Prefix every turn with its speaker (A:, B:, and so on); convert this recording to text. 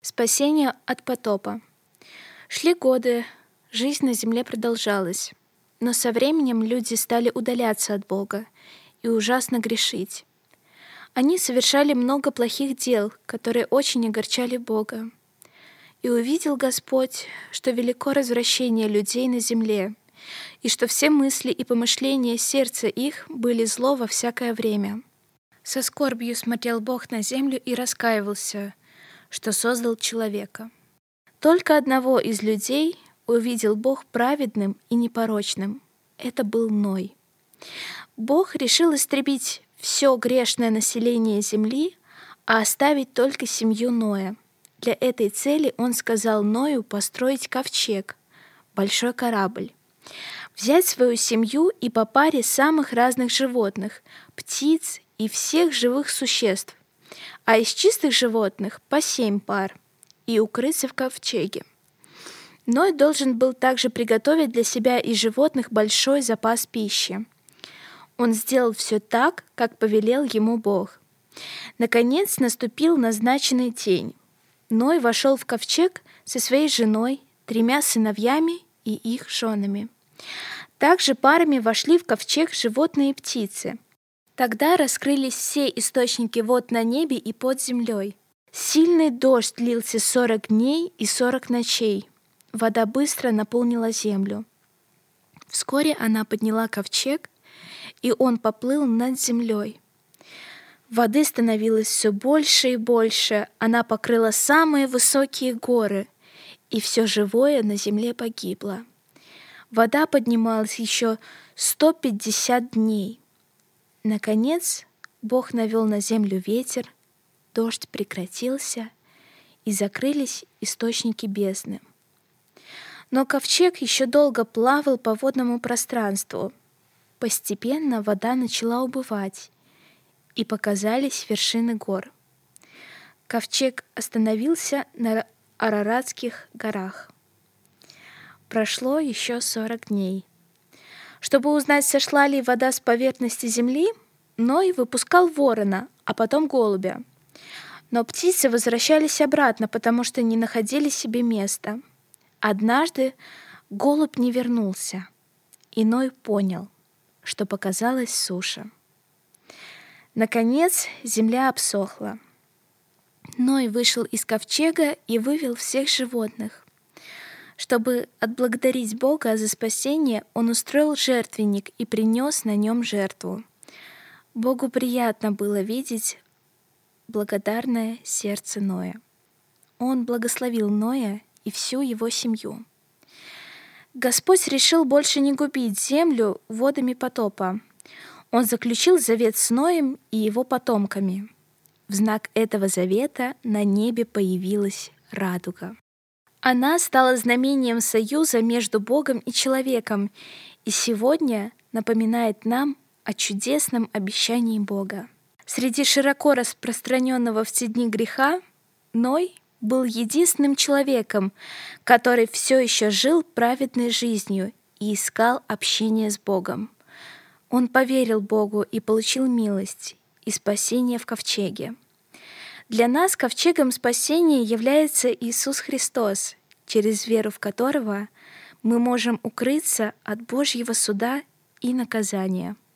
A: Спасение от потопа. Шли годы, жизнь на земле продолжалась, но со временем люди стали удаляться от Бога и ужасно грешить. Они совершали много плохих дел, которые очень огорчали Бога. И увидел Господь, что велико развращение людей на земле, и что все мысли и помышления сердца их были зло во всякое время. Со скорбью смотрел Бог на землю и раскаивался — что создал человека. Только одного из людей увидел Бог праведным и непорочным. Это был Ной. Бог решил истребить все грешное население земли, а оставить только семью Ноя. Для этой цели он сказал Ною построить ковчег, большой корабль, взять свою семью и по паре самых разных животных, птиц и всех живых существ, а из чистых животных по семь пар, и укрыться в ковчеге. Ной должен был также приготовить для себя и животных большой запас пищи. Он сделал все так, как повелел ему Бог. Наконец наступил назначенный день. Ной вошел в ковчег со своей женой, тремя сыновьями и их женами. Также парами вошли в ковчег животные и птицы – Тогда раскрылись все источники вод на небе и под землей. Сильный дождь длился сорок дней и сорок ночей. Вода быстро наполнила землю. Вскоре она подняла ковчег, и он поплыл над землей. Воды становилось все больше и больше, она покрыла самые высокие горы, и все живое на земле погибло. Вода поднималась еще 150 дней. Наконец Бог навел на землю ветер, дождь прекратился, и закрылись источники бездны. Но ковчег еще долго плавал по водному пространству. Постепенно вода начала убывать, и показались вершины гор. Ковчег остановился на Араратских горах. Прошло еще сорок дней. Чтобы узнать, сошла ли вода с поверхности земли, Ной выпускал ворона, а потом голубя. Но птицы возвращались обратно, потому что не находили себе места. Однажды голубь не вернулся, и Ной понял, что показалась суша. Наконец земля обсохла. Ной вышел из ковчега и вывел всех животных. Чтобы отблагодарить Бога за спасение, он устроил жертвенник и принес на нем жертву. Богу приятно было видеть благодарное сердце Ноя. Он благословил Ноя и всю его семью. Господь решил больше не губить землю водами потопа. Он заключил завет с Ноем и его потомками. В знак этого завета на небе появилась радуга. Она стала знамением союза между Богом и человеком, и сегодня напоминает нам о чудесном обещании Бога. Среди широко распространенного в те дни греха Ной был единственным человеком, который все еще жил праведной жизнью и искал общение с Богом. Он поверил Богу и получил милость и спасение в ковчеге. Для нас ковчегом спасения является Иисус Христос, через веру в которого мы можем укрыться от Божьего суда и наказания —